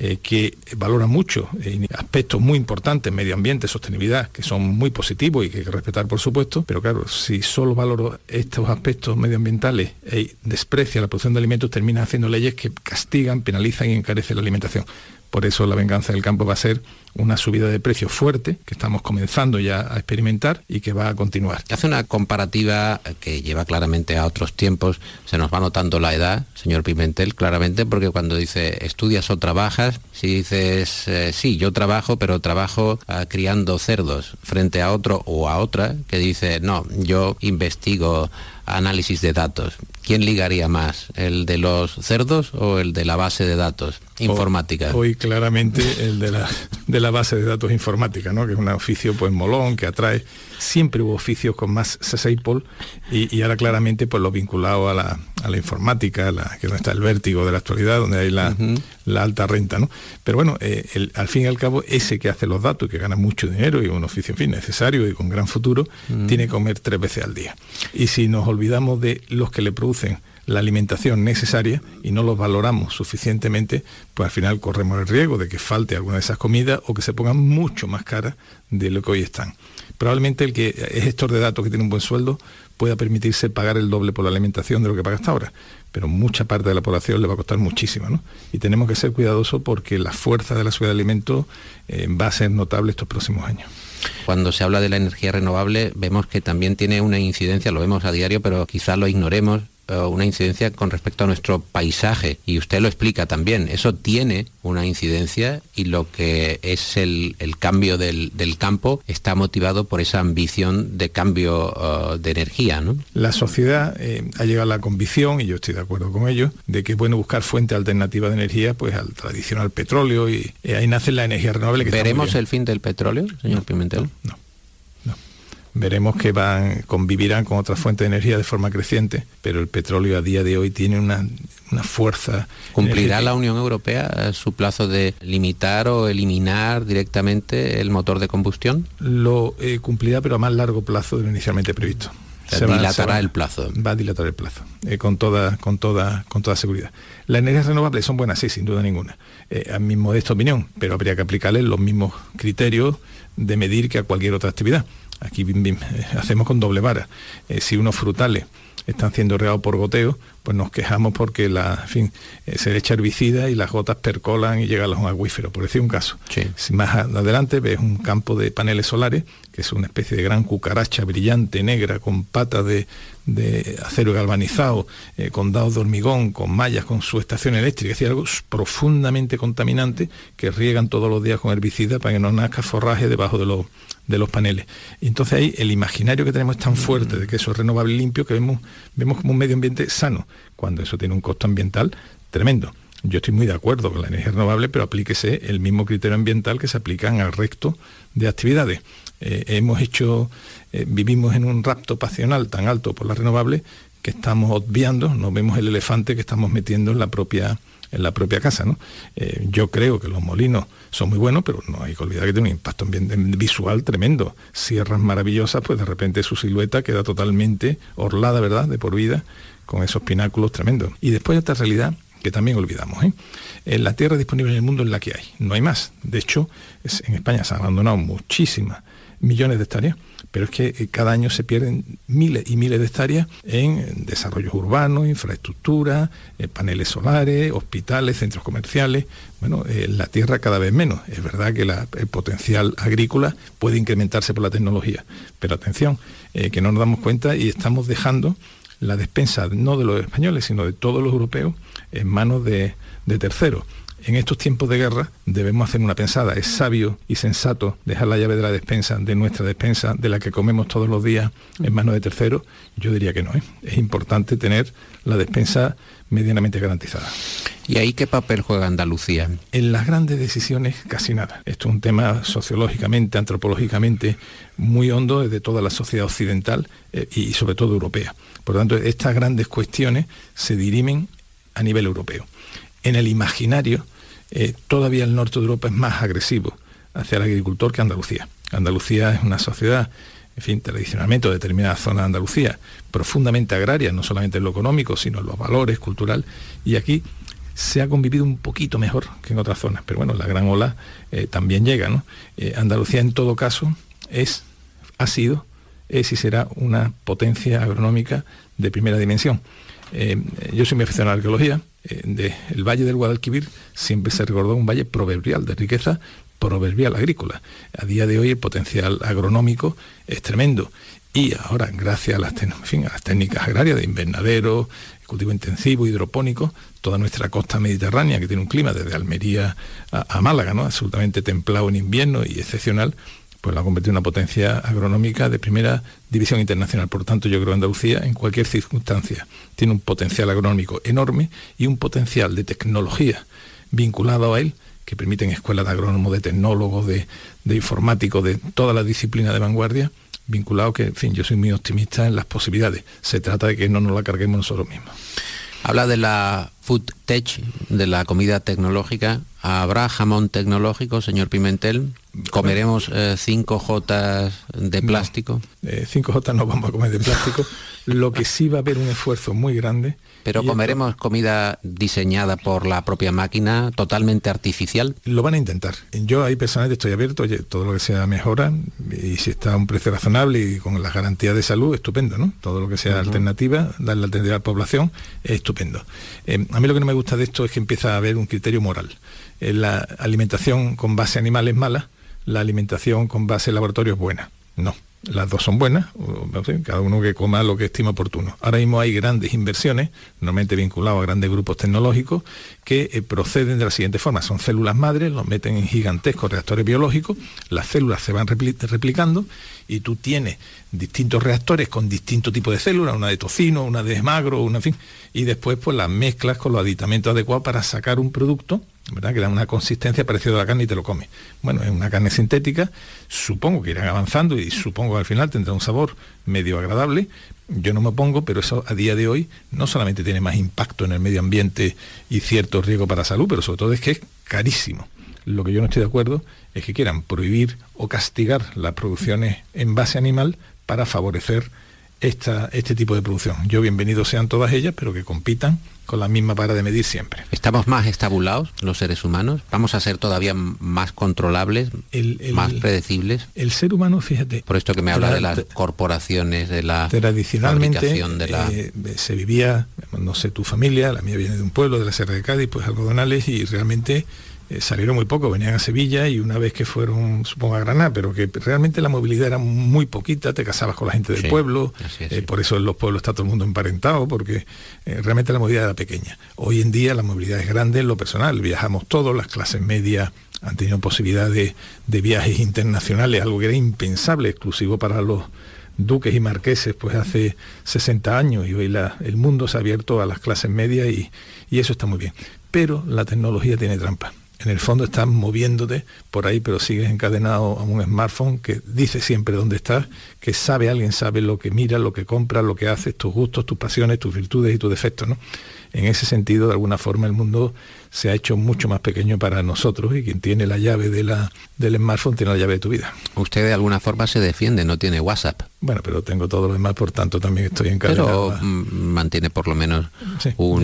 eh, que valora mucho eh, aspectos muy importantes, medio ambiente, sostenibilidad, que son muy positivos y que hay que respetar, por supuesto, pero claro, si solo valoro estos aspectos medioambientales e desprecia la producción de alimentos, termina haciendo leyes que castigan, penalizan y encarecen la alimentación. Por eso la venganza del campo va a ser una subida de precios fuerte que estamos comenzando ya a experimentar y que va a continuar. Hace una comparativa que lleva claramente a otros tiempos, se nos va notando la edad, señor Pimentel, claramente, porque cuando dice estudias o trabajas, si dices eh, sí, yo trabajo, pero trabajo uh, criando cerdos, frente a otro o a otra que dice no, yo investigo análisis de datos. ¿Quién ligaría más? ¿El de los cerdos o el de la base de datos informática? Hoy, hoy claramente el de la, de la base de datos informática, ¿no? que es un oficio pues molón, que atrae. Siempre hubo oficios con más SEIPOL y, y, ahora claramente pues lo vinculado a la, a la informática, la, que donde está el vértigo de la actualidad, donde hay la, uh -huh. la alta renta. ¿no? Pero bueno, eh, el, al fin y al cabo, ese que hace los datos, que gana mucho dinero y un oficio en fin, necesario y con gran futuro, uh -huh. tiene que comer tres veces al día. Y si nos olvidamos de los que le producen la alimentación necesaria y no los valoramos suficientemente, pues al final corremos el riesgo de que falte alguna de esas comidas o que se pongan mucho más caras de lo que hoy están. Probablemente el que es gestor de datos que tiene un buen sueldo pueda permitirse pagar el doble por la alimentación de lo que paga hasta ahora. Pero mucha parte de la población le va a costar muchísimo, ¿no? Y tenemos que ser cuidadosos porque la fuerza de la seguridad de alimentos eh, va a ser notable estos próximos años. Cuando se habla de la energía renovable, vemos que también tiene una incidencia, lo vemos a diario, pero quizás lo ignoremos, una incidencia con respecto a nuestro paisaje y usted lo explica también, eso tiene una incidencia y lo que es el, cambio del, campo está motivado por esa ambición de cambio eh, de energía. ¿no? La sociedad eh, ha llegado a la convicción, y yo estoy de acuerdo con ello, de que es bueno buscar fuente alternativa de energía pues al tradicional petróleo y ahí nace la energía renovable. Que ¿Veremos el fin del petróleo, señor Pimentel? no veremos que van, convivirán con otras fuentes de energía de forma creciente, pero el petróleo a día de hoy tiene una, fuerza. ¿Cumplirá la Unión Europea su plazo de limitar o eliminar directamente el motor de combustión? Lo eh, cumplirá, pero a más largo plazo de lo inicialmente previsto. Se dilatará el plazo. Va a dilatar el plazo, eh, con, toda, con, toda, con toda seguridad. Las energías renovables son buenas, sí, sin duda ninguna, eh, a mi modesta opinión, pero habría que aplicarles los mismos criterios de medir que a cualquier otra actividad. Aquí hacemos con doble vara. Eh, si unos frutales están siendo regados por goteo, pues nos quejamos porque la, fin, eh, se le echa herbicida y las gotas percolan y llegan a los acuíferos, por decir un caso. Si más adelante ves un campo de paneles solares, que es una especie de gran cucaracha brillante, negra, con patas de, acero galvanizado, eh, con dados de hormigón, con mallas, con su estación eléctrica, es decir, algo profundamente contaminante que riegan todos los días con herbicida para que no nazca forraje debajo de los de los paneles. Entonces ahí el imaginario que tenemos es tan fuerte de que eso es renovable y limpio que vemos, vemos como un medio ambiente sano, cuando eso tiene un costo ambiental tremendo. Yo estoy muy de acuerdo con la energía renovable, pero aplíquese el mismo criterio ambiental que se aplican al resto de actividades. Eh, hemos hecho, eh, vivimos en un rapto pasional tan alto por la renovable que estamos obviando, no vemos el elefante que estamos metiendo en la propia en la propia casa. ¿no? Eh, yo creo que los molinos son muy buenos, pero no hay que olvidar que tienen un impacto visual tremendo. Sierras maravillosas, pues de repente su silueta queda totalmente orlada, ¿verdad?, de por vida, con esos pináculos tremendos. Y después otra realidad que también olvidamos. la tierra disponible en el mundo es la que hay, no hay más. De hecho, en España se han abandonado muchísimas millones de hectáreas pero es que eh, cada año se pierden miles y miles de hectáreas en desarrollos urbanos, infraestructura, eh, paneles solares, hospitales, centros comerciales. Bueno, eh, la tierra cada vez menos. Es verdad que el potencial agrícola puede incrementarse por la tecnología, pero atención, que no nos damos cuenta y estamos dejando la despensa no de los españoles, sino de todos los europeos en manos de terceros en estos tiempos de guerra debemos hacer una pensada. Es sabio y sensato dejar la llave de la despensa, de nuestra despensa, de la que comemos todos los días, en manos de terceros. Yo diría que no. ¿eh? Es importante tener la despensa medianamente garantizada. ¿Y ahí qué papel juega Andalucía? En las grandes decisiones casi nada. Esto es un tema sociológicamente, antropológicamente muy hondo desde toda la sociedad occidental eh, y sobre todo europea. Por lo tanto, estas grandes cuestiones se dirimen a nivel europeo en el imaginario, eh, todavía el norte de Europa es más agresivo hacia el agricultor que Andalucía. Andalucía es una sociedad, en fin, tradicionalmente o determinada zona de Andalucía, profundamente agraria, no solamente en lo económico, sino en los valores, cultural, y aquí se ha convivido un poquito mejor que en otras zonas, pero bueno, la gran ola eh, también llega, ¿no? Eh, Andalucía en todo caso es, ha sido, es y será una potencia agronómica de primera dimensión. yo soy muy aficionado a la arqueología, eh, del Valle del Guadalquivir siempre se recordó un valle proverbial, de riqueza proverbial agrícola. A día de hoy el potencial agronómico es tremendo. Y ahora, gracias a las, técnicas agrarias de invernadero, cultivo intensivo, hidropónico, toda nuestra costa mediterránea, que tiene un clima desde Almería a, a Málaga, ¿no? absolutamente templado en invierno y excepcional, pues la ha convertido en una potencia agronómica de primera división internacional. Por tanto, yo creo que Andalucía, en cualquier circunstancia, tiene un potencial agronómico enorme y un potencial de tecnología vinculado a él que permiten escuelas de agrónomos, de tecnólogos, de, de informáticos, de toda la disciplina de vanguardia, vinculado que, en fin, yo soy muy optimista en las posibilidades. Se trata de que no nos la carguemos nosotros mismos. Habla de la food tech, de la comida tecnológica. ¿Habrá jamón tecnológico, señor Pimentel? ¿Comeremos 5 eh, J de plástico? 5 eh, J no vamos a comer de plástico. Lo que sí va a haber un esfuerzo muy grande. Pero comeremos comida diseñada por la propia máquina, totalmente artificial. Lo van a intentar. Yo ahí personalmente estoy abierto, oye, todo lo que sea mejora y si está a un precio razonable y con las garantías de salud, estupendo, ¿no? Todo lo que sea alternativa, darle alternativa a la población, es estupendo. Eh, a mí lo que no me gusta de esto es que empieza a haber un criterio moral. Eh, la alimentación con base animal es mala, la alimentación con base laboratorio es buena. No las dos son buenas, cada uno que coma lo que estima oportuno. Ahora mismo hay grandes inversiones, normalmente vinculados a grandes grupos tecnológicos, que eh, proceden de la siguiente forma. Son células madres, los meten en gigantescos reactores biológicos, las células se van replicando y tú tienes distintos reactores con distintos tipos de células, una de tocino, una de magro, una fin, y después pues las mezclas con los aditamentos adecuados para sacar un producto que da una consistencia parecida a la carne y te lo comes. Bueno, es una carne sintética, supongo que irán avanzando y supongo que al final tendrá un sabor medio agradable. Yo no me opongo, pero eso a día de hoy no solamente tiene más impacto en el medio ambiente y cierto riesgo para la salud, pero sobre todo es que es carísimo. Lo que yo no estoy de acuerdo es que quieran prohibir o castigar las producciones en base animal para favorecer esta, este tipo de producción. Yo bienvenidos sean todas ellas, pero que compitan con la misma para de medir siempre. ¿Estamos más estabulados los seres humanos? ¿Vamos a ser todavía más controlables, más predecibles? El ser humano, fíjate... Por esto que me habla de las corporaciones, de la Tradicionalmente de la... Eh, se vivía, no sé, tu familia, la mía viene de un pueblo, de la Sierra de Cádiz, pues algodonales, y realmente eh, salieron muy poco, venían a Sevilla y una vez que fueron, supongo, a Granada, pero que realmente la movilidad era muy poquita, te casabas con la gente del pueblo, eh, por eso en los pueblos está todo el mundo emparentado, porque eh, realmente la movilidad era pequeña. Hoy en día la movilidad es grande en lo personal, viajamos todos, las clases medias han tenido posibilidad de, viajes internacionales, algo que era impensable, exclusivo para los duques y marqueses pues hace 60 años y hoy la, el mundo se ha abierto a las clases medias y, y eso está muy bien. Pero la tecnología tiene trampa en el fondo estás moviéndote por ahí, pero sigues encadenado a un smartphone que dice siempre dónde estás, que sabe, alguien sabe lo que mira, lo que compra, lo que haces, tus gustos, tus pasiones, tus virtudes y tus defectos. ¿no? En ese sentido, de alguna forma, el mundo se ha hecho mucho más pequeño para nosotros y quien tiene la llave de la, del smartphone tiene la llave de tu vida. Usted de alguna forma se defiende, no tiene WhatsApp. Bueno, pero tengo todo lo demás, por tanto también estoy encargado. Pero mm, mantiene por lo menos un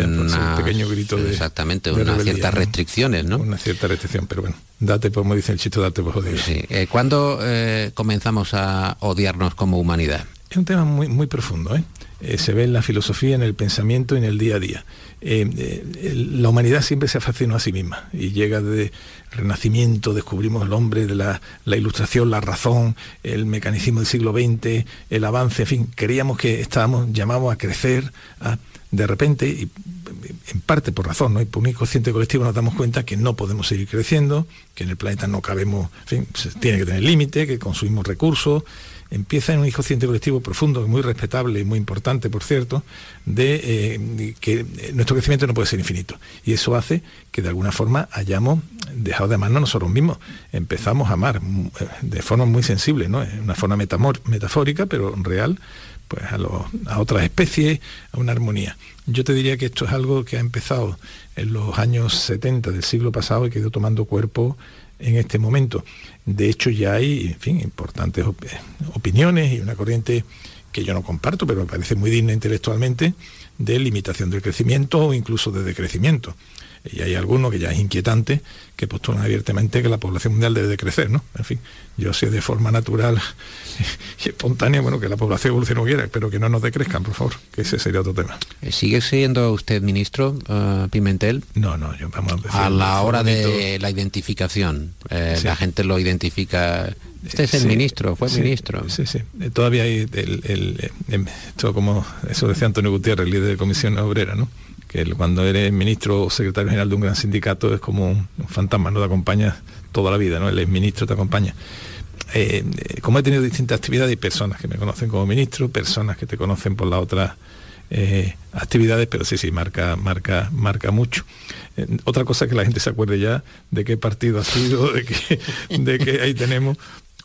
pequeño grito de Exactamente, unas ciertas restricciones, ¿no? Una cierta restricción, pero bueno, date por, como dice el chiste, date por jodido. Sí. Eh, ¿Cuándo eh, comenzamos a odiarnos como humanidad? Es un tema muy, muy profundo, ¿eh? Eh, se ve en la filosofía, en el pensamiento y en el día a día. Eh, eh, la humanidad siempre se fascinó a sí misma y llega de Renacimiento, descubrimos el hombre, de la, ilustración, la razón, el mecanismo del siglo XX, el avance, en fin, queríamos que estábamos, llamamos a crecer, de repente, y en parte por razón, ¿no? y por un inconsciente colectivo nos damos cuenta que no podemos seguir creciendo, que en el planeta no cabemos, en fin, tiene que tener límite, que consumimos recursos, empieza en un inconsciente colectivo profundo, muy respetable y muy importante, por cierto, de eh, que nuestro crecimiento no puede ser infinito. Y eso hace que de alguna forma hayamos dejado de amarnos nosotros mismos. Empezamos a amar mm, de forma muy sensible, ¿no? una forma metafórica, pero real, pues a, otras especies, a una armonía. Yo te diría que esto es algo que ha empezado en los años 70 del siglo pasado y que ha tomando cuerpo en este momento. De hecho, ya hay, en fin, importantes opiniones y una corriente que yo no comparto, pero me parece muy digna intelectualmente, de limitación del crecimiento o incluso de decrecimiento y hay algunos que ya es inquietante que postulan abiertamente que la población mundial debe de crecer, ¿no? En fin, yo sé de forma natural y espontánea, bueno, que la población evolucione quiera, pero que no nos decrezcan, por favor, que ese sería otro tema. Eh, ¿Sigue siendo usted ministro, uh, Pimentel? No, no, yo vamos a A la hora de la identificación, eh, la gente lo identifica... Este es el ministro, fue ministro. Sí, sí. Eh, todavía hay el, em, como eso decía Antonio Gutiérrez, líder de Comisión Obrera, ¿no? Que cuando eres ministro o secretario general de un gran sindicato es como un, fantasma, no te acompaña toda la vida, ¿no? El ministro te acompaña. Eh, eh, como he tenido distintas actividades, hay personas que me conocen como ministro, personas que te conocen por las otras eh, actividades, pero sí, sí, marca, marca, marca mucho. otra cosa que la gente se acuerde ya de qué partido ha sido, de que, de que ahí tenemos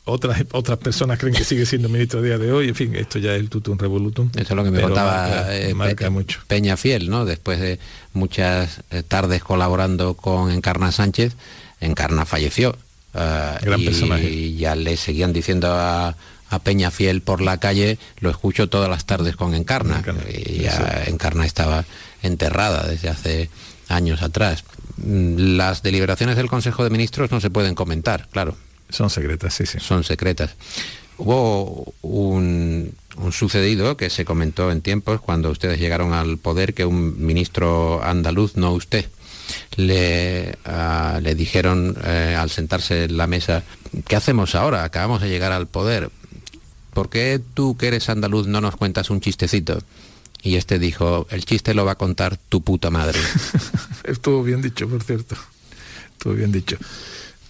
otras, otras personas creen que sigue siendo ministro a día de hoy, en fin, esto ya es el tutum revolutum. Eso es lo que me contaba marca, eh, mucho. Peña Fiel, ¿no? Después de muchas eh, tardes colaborando con Encarna Sánchez, Encarna falleció. Uh, Gran y, personaje. y ya le seguían diciendo a, a Peñafiel por la calle, lo escucho todas las tardes con Encarna. y ya Encarna estaba enterrada desde hace años atrás. Mm, Las deliberaciones del Consejo de Ministros no se pueden comentar, claro. Son secretas, sí, sí. Son secretas. Hubo un, un sucedido que se comentó en tiempos cuando ustedes llegaron al poder que un ministro andaluz, no usted, le, ah, le dijeron eh, al sentarse en la mesa, ¿qué hacemos ahora? Acabamos de llegar al poder. ¿Por qué tú que eres andaluz no nos cuentas un chistecito? Y este dijo, el chiste lo va a contar tu puta madre. Estuvo bien dicho, por cierto. Estuvo bien dicho.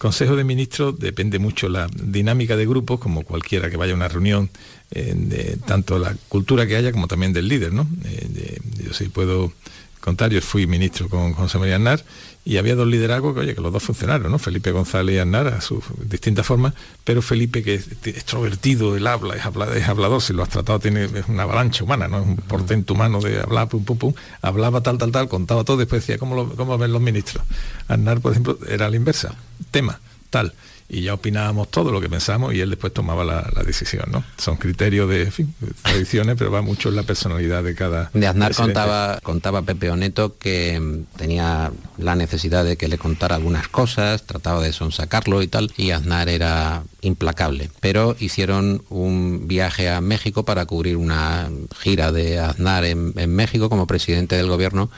Consejo de Ministros depende mucho la dinámica de grupos, como cualquiera que vaya a una reunión, eh, de tanto la cultura que haya como también del líder, ¿no? Eh, yo sí puedo contar, yo fui ministro con José María Aznar y había dos liderazgos que, oye, que los dos funcionaron, ¿no? Felipe González y Aznar a sus distintas formas, pero Felipe, que es extrovertido, él habla, es, habla- es hablador, si lo has tratado, tiene es una avalancha humana, ¿no? Es un portento humano de hablar, pum, pum, pum, hablaba tal, tal, tal, contaba todo, después decía, ¿cómo, cómo ven los ministros? Aznar, por ejemplo, era la inversa, tema, tal. Y ya opinábamos todo lo que pensábamos y él después tomaba la, la decisión, ¿no? Son criterios de, en fin, tradiciones, pero va mucho en la personalidad de cada... De Aznar presidente. contaba, contaba Pepe Oneto que mm, tenía la necesidad de que le contara algunas cosas, trataba de sonsacarlo y tal, y Aznar era implacable. Pero hicieron un viaje a México para cubrir una gira de Aznar en, en México como presidente del gobierno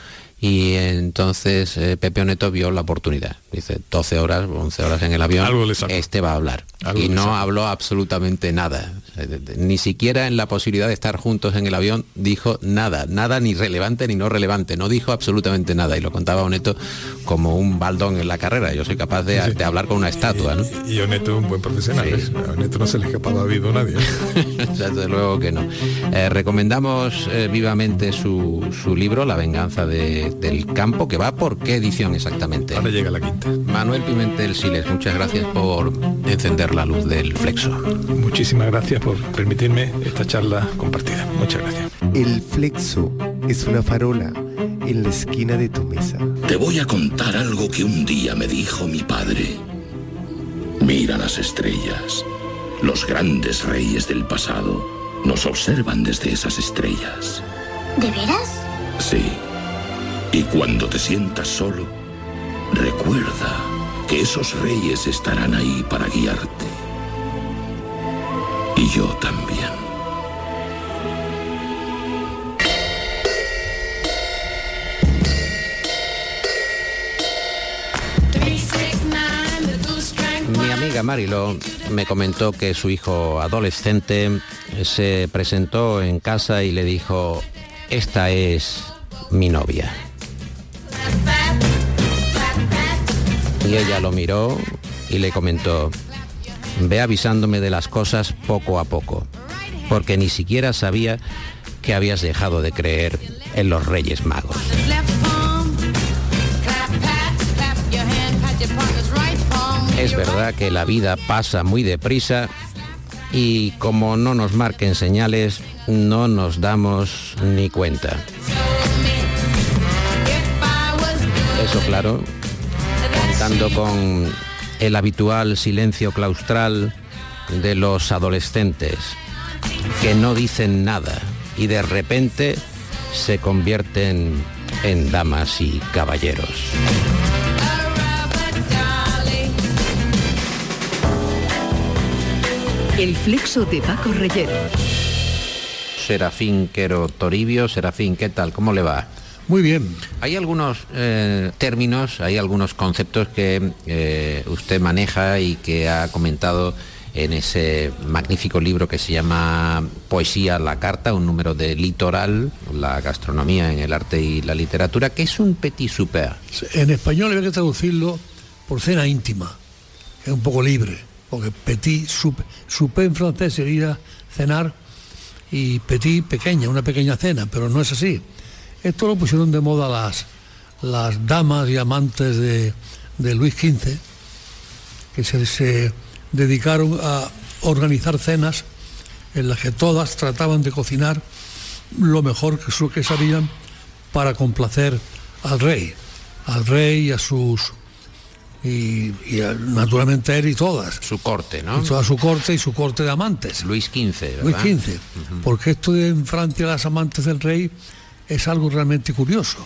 y entonces eh, Pepe Oneto vio la oportunidad. Dice, 12 horas, 11 horas en el avión, Algo este va a hablar. Algo y no habló absolutamente nada. Ni siquiera en la posibilidad de estar juntos en el avión dijo nada, nada ni relevante ni no relevante. No dijo absolutamente nada y lo contaba Oneto como un baldón en la carrera. Yo soy capaz de, de hablar con una estatua, ¿no? Y Oneto es un buen profesional, ¿eh? A Oneto no se le escapaba a vivo a nadie. ¿eh? Desde luego que no. Eh, recomendamos eh, vivamente su, su libro, La venganza de- del campo, que va por qué edición exactamente. Ahora llega la quinta. Manuel Pimentel Siles, muchas gracias por encender la luz del flexo. Muchísimas gracias por permitirme esta charla compartida. Muchas gracias. El flexo es una farola en la esquina de tu mesa. Te voy a contar algo que un día me dijo mi padre. Mira las estrellas. Los grandes reyes del pasado nos observan desde esas estrellas. ¿De veras? Sí. Y cuando te sientas solo, recuerda que esos reyes estarán ahí para guiarte. Y yo también. Mi amiga Marilo me comentó que su hijo adolescente se presentó en casa y le dijo, esta es mi novia. Y ella lo miró y le comentó, ve avisándome de las cosas poco a poco, porque ni siquiera sabía que habías dejado de creer en los Reyes Magos. Es verdad que la vida pasa muy deprisa y como no nos marquen señales, no nos damos ni cuenta. Eso claro, contando con el habitual silencio claustral de los adolescentes, que no dicen nada y de repente se convierten en damas y caballeros. El flexo de Paco Reyero. Serafín Quero Toribio. Serafín, ¿qué tal? ¿Cómo le va? Muy bien. Hay algunos eh, términos, hay algunos conceptos que eh, usted maneja y que ha comentado en ese magnífico libro que se llama Poesía a la Carta, un número de litoral, la gastronomía en el arte y la literatura, que es un petit souper. En español había que traducirlo por cena íntima, que es un poco libre, porque petit souper, souper en francés sería cenar y petit pequeña, una pequeña cena, pero no es así. Esto lo pusieron de moda las, las damas y amantes de, de Luis XV, que se, se dedicaron a organizar cenas en las que todas trataban de cocinar lo mejor que, su- que sabían para complacer al rey, al rey y a sus y, y, eh, naturalmente él y todas. Su corte, ¿no? Y toda su corte y su corte de amantes. Luis XV, ¿verdad? Luis XV. Porque esto de en Francia las amantes del rey es algo realmente curioso.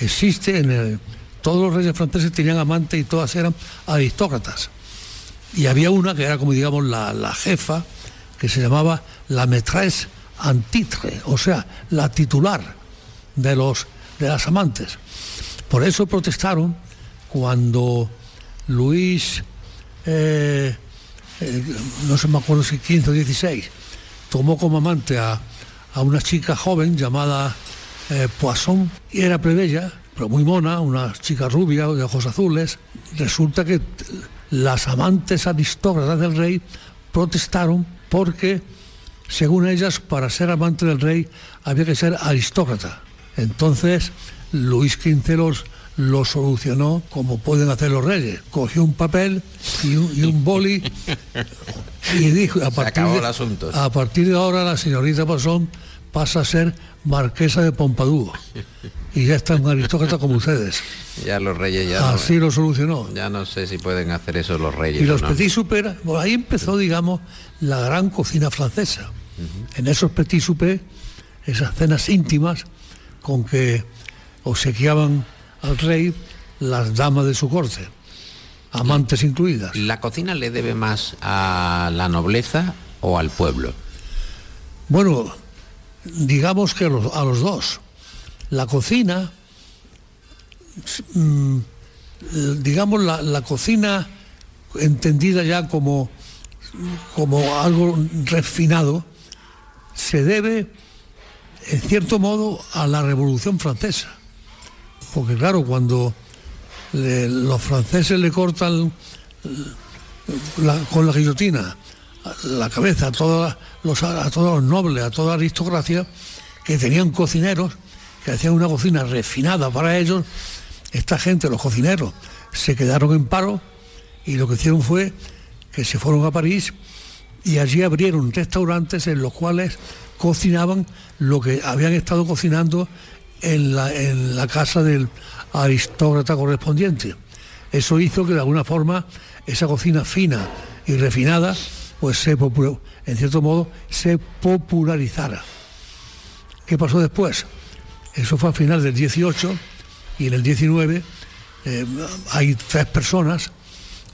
Existe en todos los reyes franceses tenían amantes y todas eran aristócratas. Y había una que era como digamos la, la jefa, que se llamaba la maîtresse en titre, o sea, la titular de, los, de las amantes. Por eso protestaron cuando Luis, eh, eh, no se me acuerdo si 15 o 16, tomó como amante a, a una chica joven llamada eh, Poisson, y era plebeya, pero muy mona, una chica rubia de ojos azules. Resulta que las amantes aristócratas del rey protestaron porque, según ellas, para ser amante del rey había que ser aristócrata. Entonces, Luis XV lo solucionó como pueden hacer los reyes. Cogió un papel y un, y un boli y dijo, a partir, de, el asunto. a partir de ahora la señorita Poisson pasa a ser marquesa de Pompadour y ya está un aristócrata como ustedes. Ya los reyes ya Así lo solucionó. ya no sé si pueden hacer eso los reyes. Y los no. petit bueno, ahí empezó, digamos, la gran cocina francesa. En esos petit souper, esas cenas íntimas con que obsequiaban al rey las damas de su corte, amantes incluidas. ¿La cocina le debe más a la nobleza o al pueblo? Bueno, digamos que a los, a los dos. La cocina, mm, digamos la, la cocina entendida ya como, como algo refinado, se debe, en cierto modo, a la Revolución Francesa. Porque claro, cuando los franceses le cortan con la guillotina la cabeza a, los, a todos los nobles, a toda la aristocracia, que tenían cocineros, que hacían una cocina refinada para ellos, esta gente, los cocineros, se quedaron en paro y lo que hicieron fue que se fueron a París y allí abrieron restaurantes en los cuales cocinaban lo que habían estado cocinando en la, en la casa del aristócrata correspondiente. Eso hizo que de alguna forma esa cocina fina y refinada, pues se en cierto modo se popularizara. ¿Qué pasó después? Eso fue a final del 18 y en el 19 eh, hay tres personas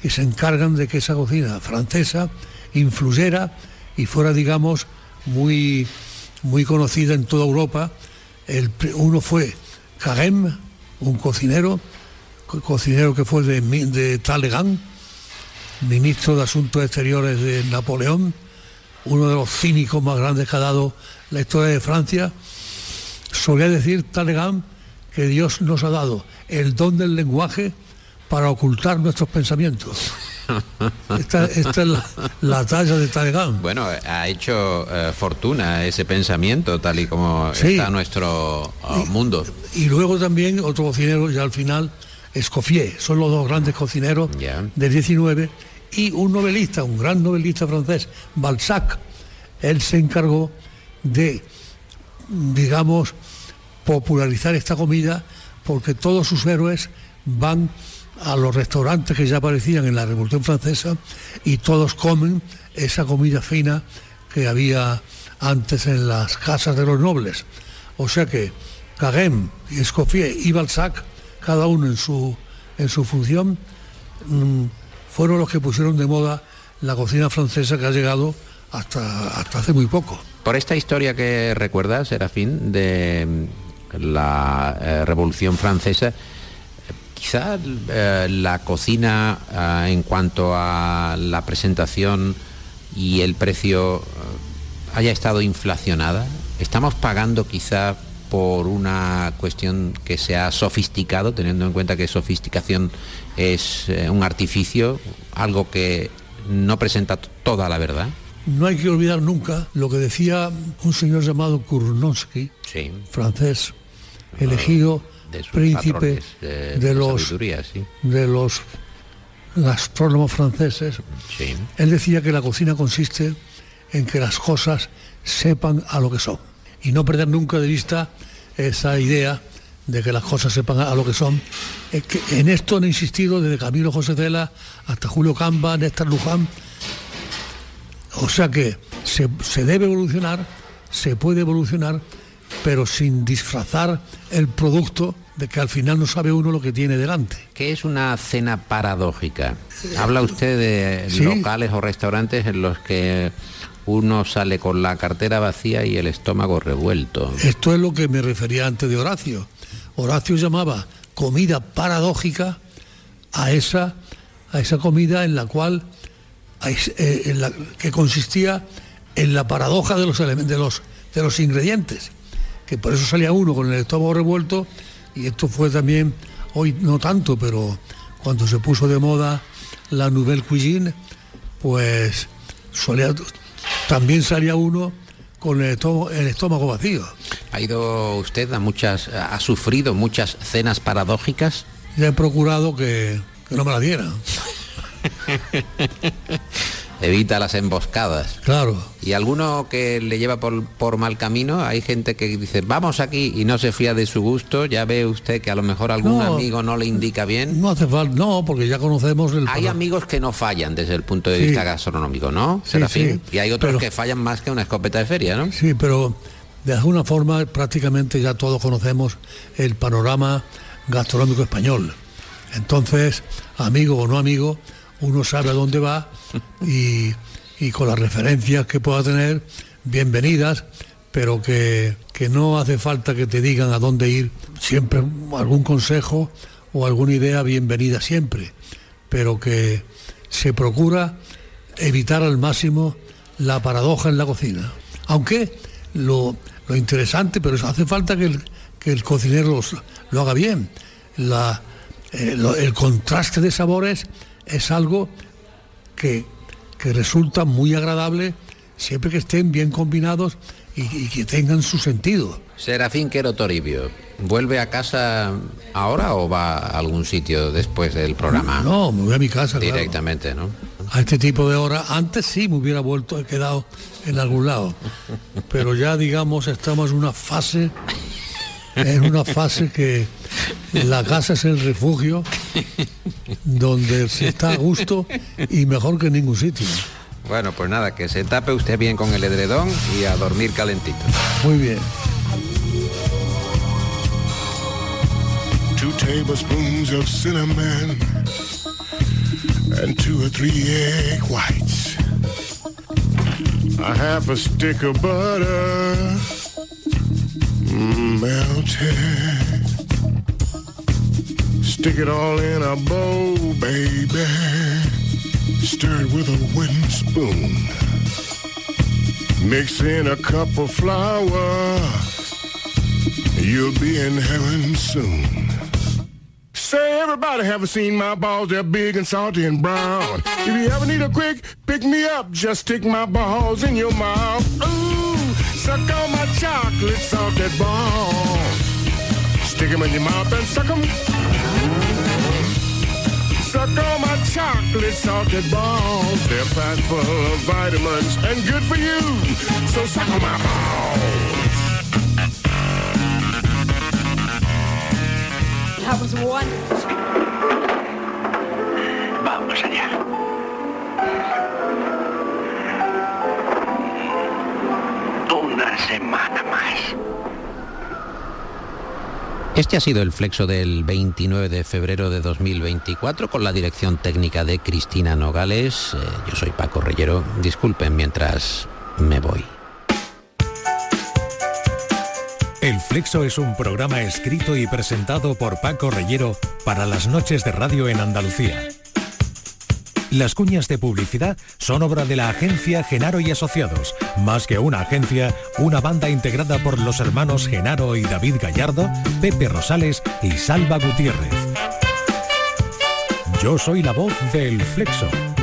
que se encargan de que esa cocina francesa influyera y fuera, digamos, muy, muy conocida en toda Europa. El uno fue Carême, un cocinero, co- cocinero que fue de, de Talleyrand, ministro de Asuntos Exteriores de Napoleón, uno de los cínicos más grandes que ha dado la historia de Francia. Solía decir Talleyrand que Dios nos ha dado el don del lenguaje para ocultar nuestros pensamientos. Esta, esta es la, la talla de Talleyrand. Bueno, ha hecho eh, fortuna ese pensamiento tal y como Sí. está nuestro oh, mundo. Y luego también otro cocinero, ya al final, Escoffier. Son los dos grandes cocineros del 19. Y un novelista, un gran novelista francés, Balzac. Él se encargó de, digamos, popularizar esta comida porque todos sus héroes van a los restaurantes que ya aparecían en la Revolución Francesa y todos comen esa comida fina que había antes en las casas de los nobles. O sea que Carême, Escoffier y Balzac, cada uno en su, en su función, mm, fueron los que pusieron de moda la cocina francesa que ha llegado hasta, hasta hace muy poco. Por esta historia que recuerdas, Serafín, de la eh, Revolución Francesa, eh, quizá eh, la cocina ah, en cuanto a la presentación y el precio eh, haya estado inflacionada. Estamos pagando quizá por una cuestión que se ha sofisticado, teniendo en cuenta que sofisticación es eh, un artificio, algo que no presenta toda la verdad. No hay que olvidar nunca lo que decía un señor llamado Kurnowski, Sí. francés, elegido de sus príncipe patrones de, los sí. de los gastrónomos franceses. Sí. Él decía que la cocina consiste en que las cosas sepan a lo que son y no perder nunca de vista esa idea de que las cosas sepan a lo que son. Es que en esto han insistido desde Camilo José Cela hasta Julio Camba, Néstor Luján. O sea que se, se debe evolucionar, se puede evolucionar, pero sin disfrazar el producto de que al final no sabe uno lo que tiene delante. ¿Qué es una cena paradójica? Habla usted de Sí. locales o restaurantes en los que uno sale con la cartera vacía y el estómago revuelto. Esto es lo que me refería antes de Horacio. Horacio llamaba comida paradójica a esa, a esa comida en la cual eh, en la- que consistía en la paradoja de los, de, los, de los ingredientes. Que por eso salía uno con el estómago revuelto y esto fue también, hoy no tanto, pero cuando se puso de moda la Nouvelle Cuisine, pues solía- también salía uno con el estómago, el estómago vacío. ¿Ha ido usted a muchas, ha sufrido muchas cenas paradójicas? Ya he procurado que, que no me la dieran. Evita las emboscadas. Claro. ¿Y alguno que le lleva por, por mal camino? Hay gente que dice, vamos aquí y no se fía de su gusto. Ya ve usted que a lo mejor algún No. amigo no le indica bien. No hace falta, no, porque ya conocemos el... Hay amigos que no fallan desde el punto de Sí. vista gastronómico, ¿no? Sí, Serafín? sí, y hay otros pero- que fallan más que una escopeta de feria, ¿no? Sí, pero de alguna forma prácticamente ya todos conocemos el panorama gastronómico español. Entonces, amigo o no amigo, uno sabe a dónde va y, y con las referencias que pueda tener, bienvenidas, pero que, que no hace falta que te digan a dónde ir. Siempre algún consejo o alguna idea bienvenida siempre, pero que se procura evitar al máximo la paradoja en la cocina. Aunque lo, lo interesante, pero eso hace falta que el, que el cocinero lo haga bien. La- eh, el contraste de sabores es algo que, que resulta muy agradable siempre que estén bien combinados y, y que tengan su sentido. Serafín Quero Toribio, ¿vuelve a casa ahora o va a algún sitio después del programa? No, me voy a mi casa. claro. Directamente, ¿no? a este tipo de horas. Antes sí me hubiera vuelto, he quedado en algún lado. Pero ya digamos estamos en una fase, en una fase que la casa es el refugio donde se está a gusto y mejor que en ningún sitio. Bueno, pues nada, que se tape usted bien con el edredón y a dormir calentito. Muy bien. two tablespoons of cinnamon and two or three egg whites. A half a stick of butter melted. Stick it all in a bowl, baby. Stir it with a wooden spoon. Mix in a cup of flour. You'll be in heaven soon. Say everybody haven't seen my balls, they're big and salty and brown. If you ever need a quick pick me up, just stick my balls in your mouth. Ooh, suck on my chocolate salted balls. Stick 'em in your mouth and suck 'em. Suck on my chocolate salted balls. They're packed full of vitamins and good for you. So suck on my balls. That was wonderful. Vamos allá. Semana más. Este ha sido el flexo del 29 de febrero de 2024 con la dirección técnica de Cristina Nogales. Eh, yo soy Paco Reyero. Disculpen mientras me voy. El Flexo es un programa escrito y presentado por Paco Reyero para las noches de radio en Andalucía. Las cuñas de publicidad son obra de la agencia Genaro y Asociados. Más que una agencia, una banda integrada por los hermanos Genaro y David Gallardo, Pepe Rosales y Salva Gutiérrez. Yo soy la voz del Flexo.